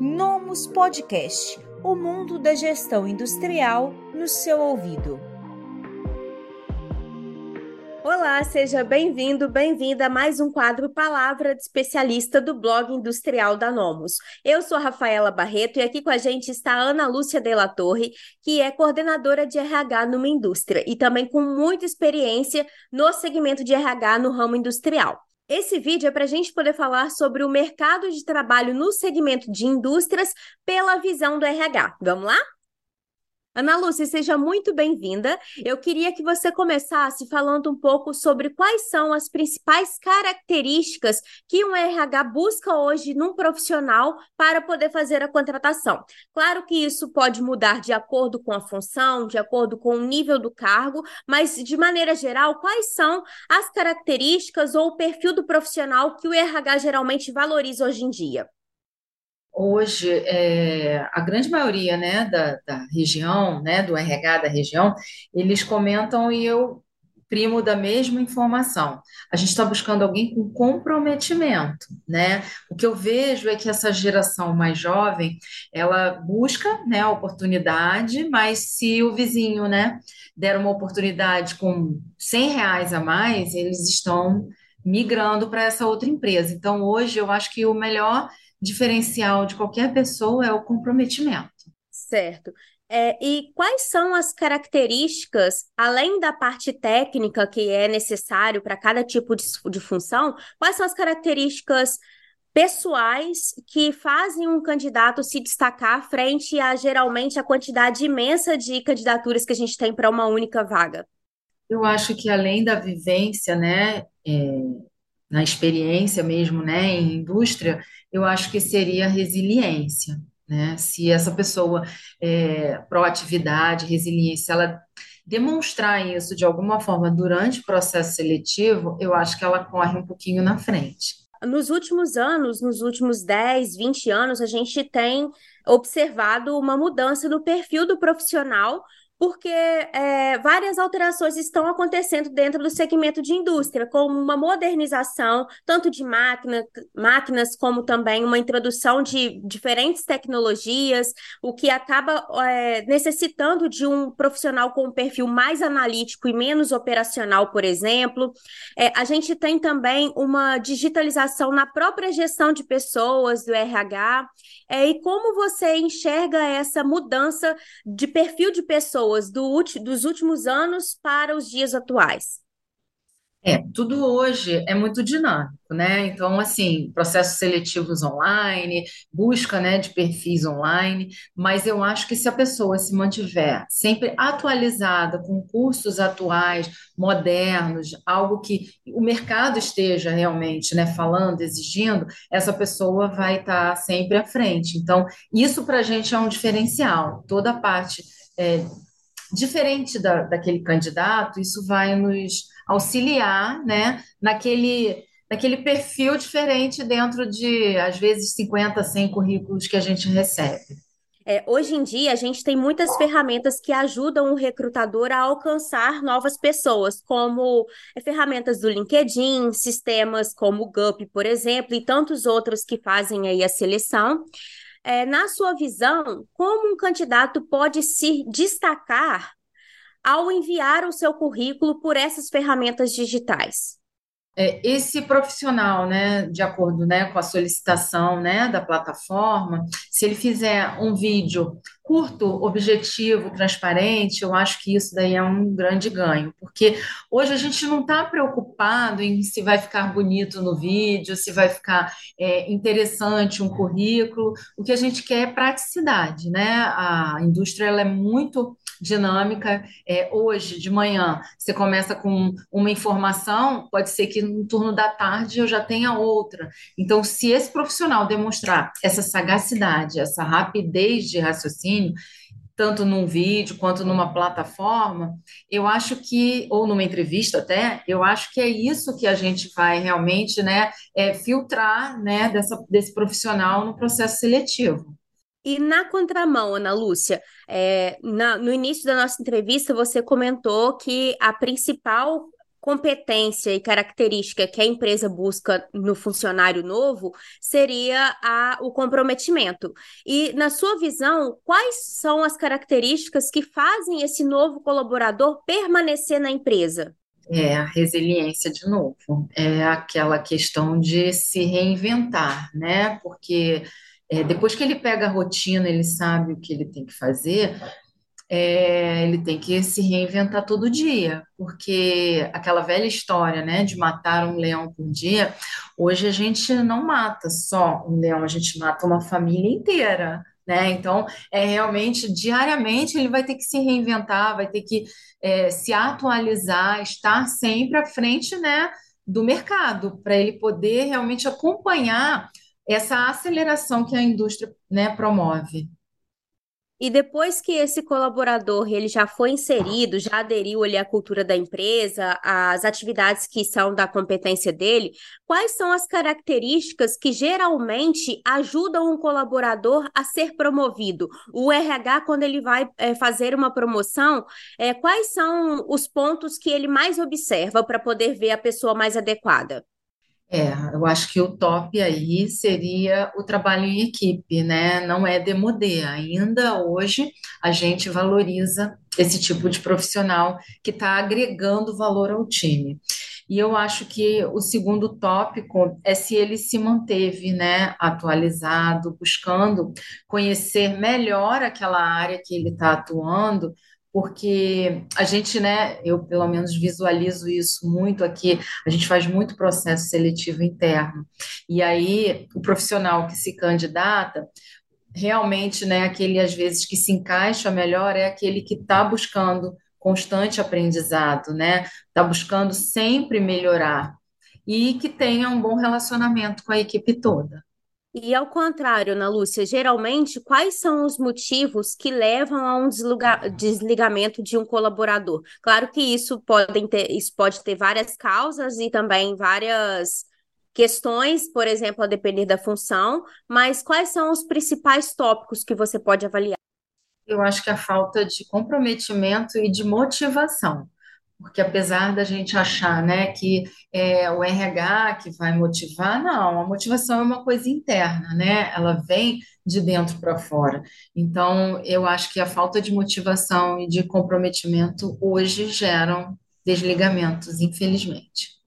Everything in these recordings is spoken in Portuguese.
Nomus Podcast o mundo da gestão industrial no seu ouvido. Olá, seja bem-vindo, bem-vinda a mais um quadro Palavra de Especialista do blog industrial da Nomus. Eu sou Rafaela Barreto e aqui com a gente está a Ana Lúcia Della Torre, que é coordenadora de RH numa indústria e também com muita experiência no segmento de RH no ramo industrial. Esse vídeo é para a gente poder falar sobre o mercado de trabalho no segmento de indústrias pela visão do RH. Vamos lá? Ana Lúcia, seja muito bem-vinda. Eu queria que você começasse falando um pouco sobre quais são as principais características que um RH busca hoje num profissional para poder fazer a contratação. Claro que isso pode mudar de acordo com a função, de acordo com o nível do cargo, mas de maneira geral, quais são as características ou o perfil do profissional que o RH geralmente valoriza hoje em dia? Hoje é, a grande maioria né, da, da região, né, do RH da região, eles comentam e eu primo da mesma informação. A gente está buscando alguém com comprometimento, né? O que eu vejo é que essa geração mais jovem, ela busca, né, a oportunidade, mas se o vizinho, né, der uma oportunidade com 100 reais a mais, eles estão migrando para essa outra empresa. Então, hoje, eu acho que o melhor diferencial de qualquer pessoa é o comprometimento. Certo. É, e quais são as características, além da parte técnica que é necessário para cada tipo de, de função, quais são as características pessoais que fazem um candidato se destacar frente a geralmente a quantidade imensa de candidaturas que a gente tem para uma única vaga? Eu acho que além da vivência, né, é, na experiência mesmo, né, em indústria, eu acho que seria resiliência, né? Se essa pessoa, é, proatividade, resiliência, ela demonstrar isso de alguma forma durante o processo seletivo, eu acho que ela corre um pouquinho na frente. Nos últimos anos, nos últimos 10, 20 anos, a gente tem observado uma mudança no perfil do profissional porque é, várias alterações estão acontecendo dentro do segmento de indústria, como uma modernização tanto de máquina, máquinas, como também uma introdução de diferentes tecnologias, o que acaba é, necessitando de um profissional com um perfil mais analítico e menos operacional, por exemplo. É, a gente tem também uma digitalização na própria gestão de pessoas, do RH, é, e como você enxerga essa mudança de perfil de pessoas do, dos últimos anos para os dias atuais? É, tudo hoje é muito dinâmico, né? Então, assim, processos seletivos online, busca, né, de perfis online, mas eu acho que se a pessoa se mantiver sempre atualizada com cursos atuais, modernos, algo que o mercado esteja realmente, né, falando, exigindo, essa pessoa vai estar sempre à frente. Então, isso para a gente é um diferencial. Toda a parte é, diferente da, daquele candidato, isso vai nos auxiliar, né, naquele, naquele perfil diferente dentro de, às vezes, 50, 100 currículos que a gente recebe. É, hoje em dia, a gente tem muitas ferramentas que ajudam o recrutador a alcançar novas pessoas, como é, ferramentas do LinkedIn, sistemas como o GUP, por exemplo, e tantos outros que fazem aí a seleção. É, na sua visão, como um candidato pode se destacar ao enviar o seu currículo por essas ferramentas digitais? É, esse profissional, né, de acordo, né, com a solicitação, né, da plataforma, se ele fizer um vídeo curto, objetivo, transparente, eu acho que isso daí é um grande ganho, porque hoje a gente não está preocupado em se vai ficar bonito no vídeo, se vai ficar é, interessante um currículo, o que a gente quer é praticidade, né? A indústria ela é muito dinâmica. É, hoje, de manhã, você começa com uma informação, pode ser que no turno da tarde eu já tenha outra. Então, se esse profissional demonstrar essa sagacidade, essa rapidez de raciocínio, tanto num vídeo quanto numa plataforma, eu acho que, ou numa entrevista até, eu acho que é isso que a gente vai realmente né, é, filtrar né, dessa, desse profissional no processo seletivo. E na contramão, Ana Lúcia, é, na, no início da nossa entrevista, você comentou que a principal competência e característica que a empresa busca no funcionário novo seria a, o comprometimento. E, na sua visão, quais são as características que fazem esse novo colaborador permanecer na empresa? É a resiliência de novo, é aquela questão de se reinventar, né? Porque é, depois que ele pega a rotina, ele sabe o que ele tem que fazer, é, ele tem que se reinventar todo dia, porque aquela velha história, né, de matar um leão por dia, hoje a gente não mata só um leão, a gente mata uma família inteira. Né? Então, é realmente diariamente ele vai ter que se reinventar, vai ter que é, se atualizar, estar sempre à frente, né, do mercado, para ele poder realmente acompanhar essa aceleração que a indústria, né, promove. E depois que esse colaborador ele já foi inserido, já aderiu ali à cultura da empresa, às atividades que são da competência dele, quais são as características que geralmente ajudam um colaborador a ser promovido? O RH, quando ele vai é, fazer uma promoção, é, quais são os pontos que ele mais observa para poder ver a pessoa mais adequada? É, eu acho que o top aí seria o trabalho em equipe, né? Não é demodê. Ainda hoje a gente valoriza esse tipo de profissional que está agregando valor ao time. E eu acho que o segundo tópico é se ele se manteve, né, atualizado, buscando conhecer melhor aquela área que ele está atuando, porque a gente, né, eu pelo menos visualizo isso muito aqui, a gente faz muito processo seletivo interno. E aí o profissional que se candidata, realmente, né, aquele às vezes que se encaixa melhor é aquele que está buscando constante aprendizado, né? Está buscando sempre melhorar e que tenha um bom relacionamento com a equipe toda. E ao contrário, Ana Lúcia, geralmente, quais são os motivos que levam a um desligamento de um colaborador? Claro que isso, pode ter, isso pode ter várias causas e também várias questões, por exemplo, a depender da função, mas quais são os principais tópicos que você pode avaliar? Eu acho que a falta de comprometimento e de motivação porque apesar da gente achar, né, que é o RH que vai motivar, não, a motivação é uma coisa interna, né? Ela vem de dentro para fora. Então, eu acho que a falta de motivação e de comprometimento hoje geram desligamentos, infelizmente.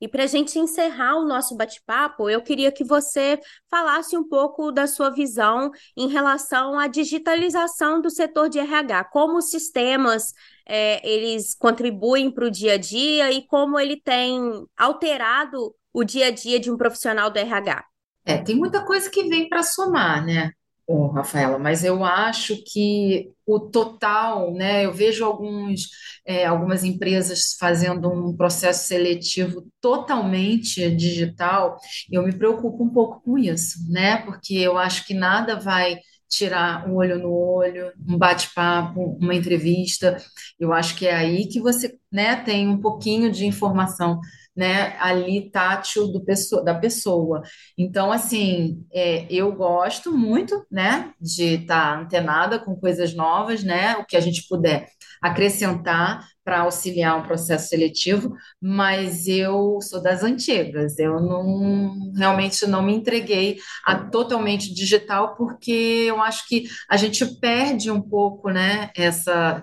E para a gente encerrar o nosso bate-papo, eu queria que você falasse um pouco da sua visão em relação à digitalização do setor de RH, como os sistemas é, eles contribuem para o dia a dia e como ele tem alterado o dia a dia de um profissional do RH. É, tem muita coisa que vem para somar, né? oh, Rafaela, mas eu acho que o total, né? Eu vejo alguns, é, algumas empresas fazendo um processo seletivo totalmente digital, e eu me preocupo um pouco com isso, né? Porque eu acho que nada vai tirar um olho no olho, um bate-papo, uma entrevista. Eu acho que é aí que você, né, tem um pouquinho de informação né, ali tátil do pessoa, da pessoa. Então, assim, é, eu gosto muito, né, de estar tá antenada com coisas novas, né, o que a gente puder acrescentar para auxiliar um processo seletivo, mas eu sou das antigas, eu não realmente não me entreguei a totalmente digital porque eu acho que a gente perde um pouco, né, essa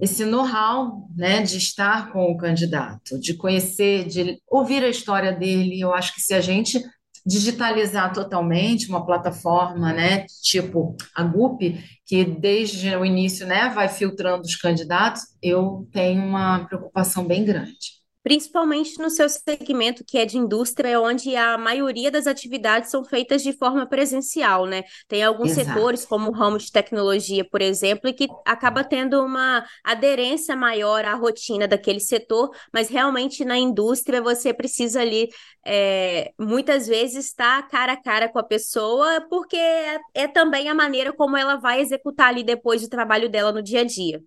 esse know-how, né, de estar com o candidato, de conhecer, de ouvir a história dele. Eu acho que se a gente digitalizar totalmente uma plataforma, né, tipo a GUP, que desde o início, né, vai filtrando os candidatos, eu tenho uma preocupação bem grande principalmente no seu segmento que é de indústria, onde a maioria das atividades são feitas de forma presencial, né? Tem alguns Exato. setores, como o ramo de tecnologia, por exemplo, que acaba tendo uma aderência maior à rotina daquele setor, mas realmente na indústria você precisa ali é, muitas vezes estar cara a cara com a pessoa, porque é, é também a maneira como ela vai executar ali depois o trabalho dela no dia a dia.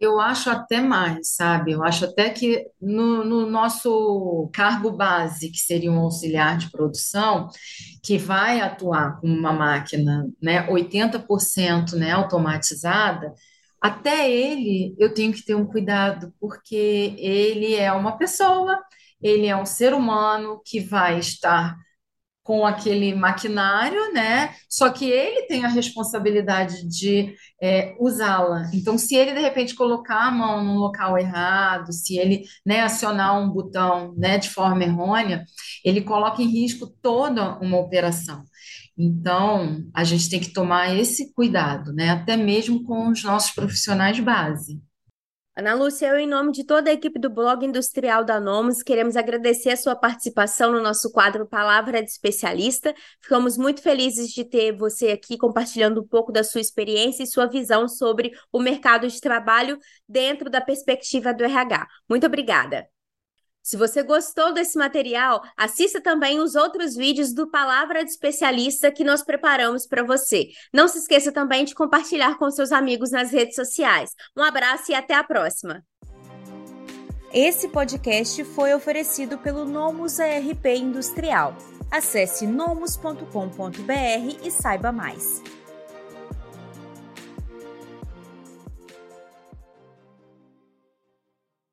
Eu acho até mais, sabe? Eu acho até que no, no, nosso cargo base, que seria um auxiliar de produção, que vai atuar com uma máquina né, 80% né, automatizada, até ele eu tenho que ter um cuidado, porque ele é uma pessoa, ele é um ser humano que vai estar com aquele maquinário, né? Só que ele tem a responsabilidade de é, usá-la. Então, se ele de repente colocar a mão no local errado, se ele né, acionar um botão né, de forma errônea, ele coloca em risco toda uma operação. Então, a gente tem que tomar esse cuidado, né? Até mesmo com os nossos profissionais base. Ana Lúcia, eu, em nome de toda a equipe do Blog Industrial da Nomus, queremos agradecer a sua participação no nosso quadro Palavra de Especialista. Ficamos muito felizes de ter você aqui compartilhando um pouco da sua experiência e sua visão sobre o mercado de trabalho dentro da perspectiva do RH. Muito obrigada. Se você gostou desse material, assista também os outros vídeos do Palavra de Especialista que nós preparamos para você. Não se esqueça também de compartilhar com seus amigos nas redes sociais. Um abraço e até a próxima. Esse podcast foi oferecido pelo Nomus ARP Industrial. Acesse nomus.com.br e saiba mais.